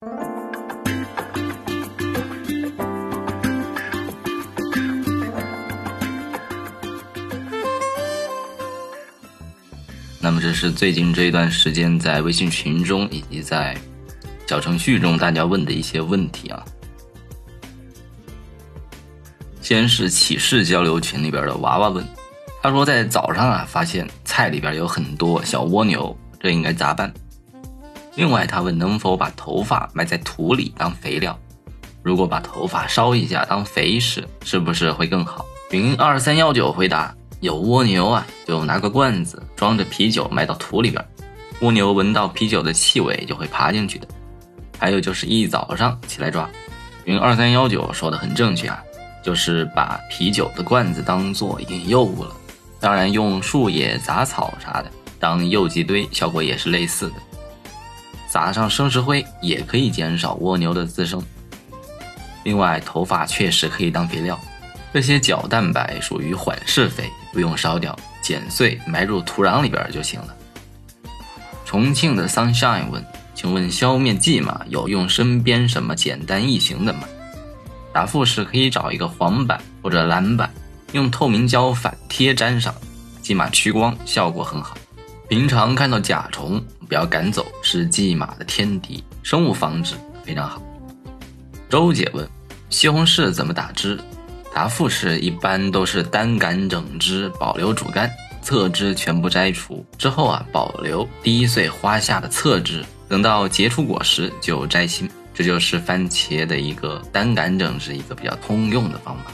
那么这是最近这一段时间在微信群中以及在小程序中大家问的一些问题啊。先是启示交流群里边的娃娃问，他说在早上啊发现菜里边有很多小蜗牛，这应该咋办？另外他问能否把头发埋在土里当肥料？如果把头发烧一下当肥食，是不是会更好？云二三幺九回答。有蜗牛啊，就拿个罐子装着啤酒埋到土里边，蜗牛闻到啤酒的气味就会爬进去的。还有就是一早上起来抓。云二三幺九说的很正确啊，就是把啤酒的罐子当做引诱物了。当然用树叶、杂草啥的当诱集堆，效果也是类似的。撒上生石灰也可以减少蜗牛的滋生。另外，头发确实可以当肥料。这些角蛋白属于缓释肥，不用烧掉，剪碎埋入土壤里边就行了。重庆的 Sunshine 问：“请问消灭蓟马有用身边什么简单易行的吗？”答复是可以找一个黄板或者蓝板，用透明胶反贴粘上，蓟马趋光，效果很好。平常看到甲虫不要赶走，是蓟马的天敌，生物防治非常好。周姐问：“西红柿怎么打枝？”答复是一般都是单杆整枝，保留主干，侧枝全部摘除之后啊，保留第一穗花下的侧枝，等到结出果实就摘心。这就是番茄的一个单杆整枝一个比较通用的方法。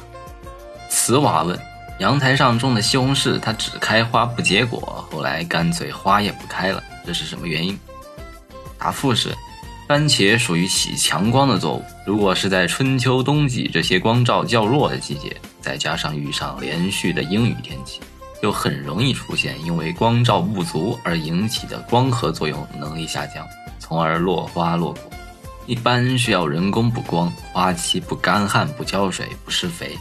瓷娃问：阳台上种的西红柿，它只开花不结果，后来干脆花也不开了，这是什么原因？答复是。番茄属于喜强光的作物，如果是在春秋冬季这些光照较弱的季节，再加上遇上连续的阴雨天气，就很容易出现因为光照不足而引起的光合作用能力下降，从而落花落果。一般需要人工补光，花期不干旱、不浇水、不施肥，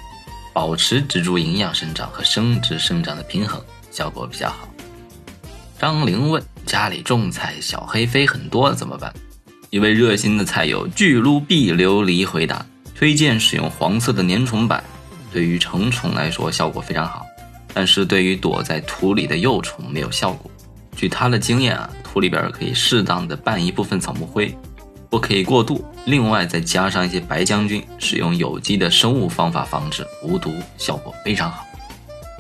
保持植株营养生长和生殖生长的平衡，效果比较好。张玲问：家里种菜小黑飞很多怎么办？一位热心的菜友巨撸碧琉璃回答：“推荐使用黄色的粘虫板，对于成虫来说效果非常好，但是对于躲在土里的幼虫没有效果。据他的经验啊，土里边可以适当的拌一部分草木灰，不可以过度。另外再加上一些白将军，使用有机的生物方法防治，无毒，效果非常好。”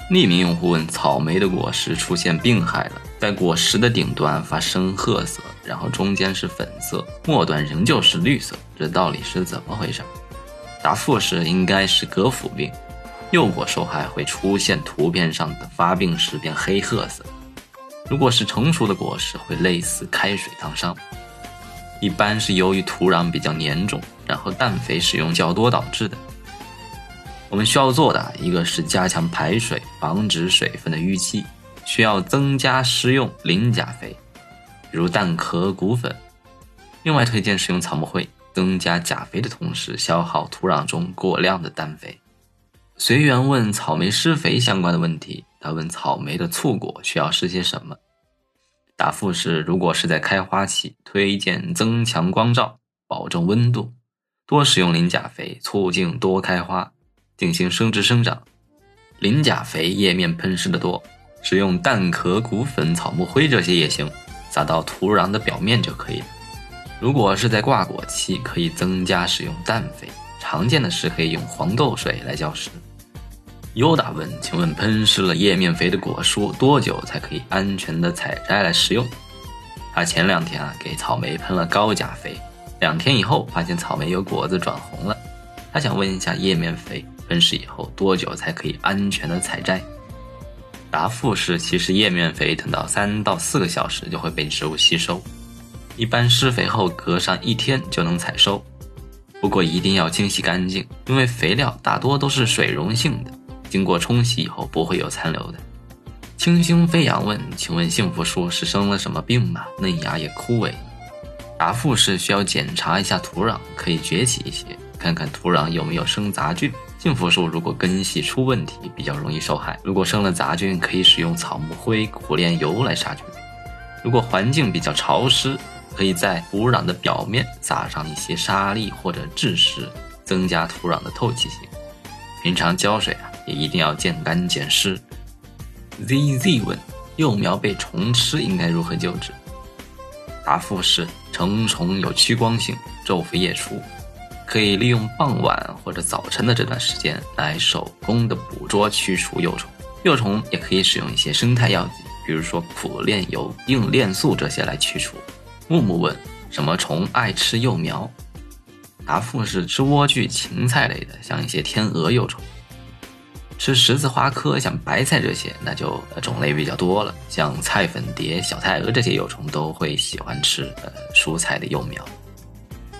匿名用户问：草莓的果实出现病害了，在果实的顶端发深褐色，然后中间是粉色，末端仍旧是绿色，这到底是怎么回事？答复是应该是革腐病，幼果受害会出现图片上的发病时变黑褐色，如果是成熟的果实会类似开水烫伤，一般是由于土壤比较粘重，然后氮肥使用较多导致的。我们需要做的一个是加强排水，防止水分的淤积，需要增加施用磷钾肥，比如蛋壳骨粉。另外推荐使用草木灰，增加钾肥的同时消耗土壤中过量的氮肥。随缘问草莓施肥相关的问题，他问草莓的促果需要施些什么？答复是：如果是在开花期，推荐增强光照，保证温度，多使用磷钾肥，促进多开花。进行生殖生长，磷钾肥叶面喷施的多，使用蛋壳骨粉、草木灰这些也行，撒到土壤的表面就可以了。如果是在挂果期，可以增加使用氮肥，常见的是可以用黄豆水来浇施。优达问：请问喷施了叶面肥的果蔬多久才可以安全的采摘来食用？他前两天啊给草莓喷了高钾肥，两天以后发现草莓有果子转红了，他想问一下叶面肥。喷施以后多久才可以安全的采摘？答复是：其实叶面肥等到三到四个小时就会被植物吸收，一般施肥后隔上一天就能采收。不过一定要清洗干净，因为肥料大多都是水溶性的，经过冲洗以后不会有残留的。清星飞扬问：请问幸福树是生了什么病吗？嫩芽也枯萎。答复是：需要检查一下土壤，可以崛起一些，看看土壤有没有生杂菌。幸福树如果根系出问题，比较容易受害。如果生了杂菌，可以使用草木灰、苦楝油来杀菌。如果环境比较潮湿，可以在土壤的表面撒上一些沙粒或者蛭石，增加土壤的透气性。平常浇水啊，也一定要见干见湿。ZZ 问：幼苗被虫吃应该如何救治？答复是：成虫有趋光性，昼伏夜出，可以利用傍晚或者早晨的这段时间来手工的捕捉驱除幼虫。幼虫也可以使用一些生态药剂，比如说苦楝油、硬链素这些来驱除。木木问：什么虫爱吃幼苗？答复是吃莴苣、芹菜类的，像一些天鹅幼虫；吃十字花科，像白菜这些，那就种类比较多了，像菜粉蝶、小太蛾这些幼虫都会喜欢吃呃蔬菜的幼苗。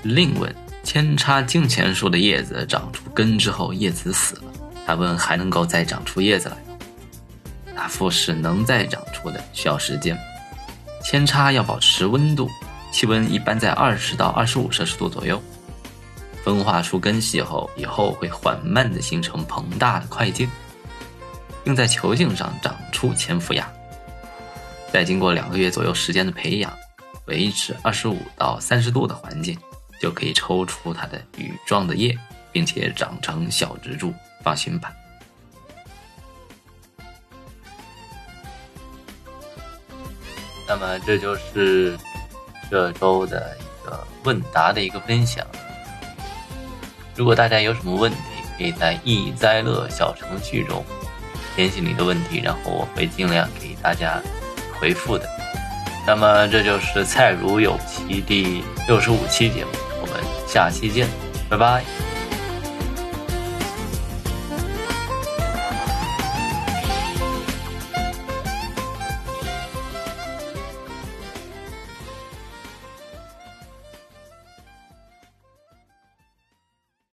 另问：扦插金钱树的叶子长出根之后，叶子死了，他问还能够再长出叶子来吗？答复是能再长出的，需要时间。扦插要保持温度，气温一般在二十到二十五摄氏度左右。分化出根系后，以后会缓慢地形成膨大的块茎，并在球茎上长出潜伏芽。再经过两个月左右时间的培养，维持二十五到三十度的环境，就可以抽出它的羽状的叶，并且长成小植株。放心吧。那么这就是这周的一个问答的一个分享。如果大家有什么问题，可以在易哉乐小程序中填写你的问题，然后我会尽量给大家回复的。那么这就是《菜如有奇》第六十五期节目，下期见，拜拜。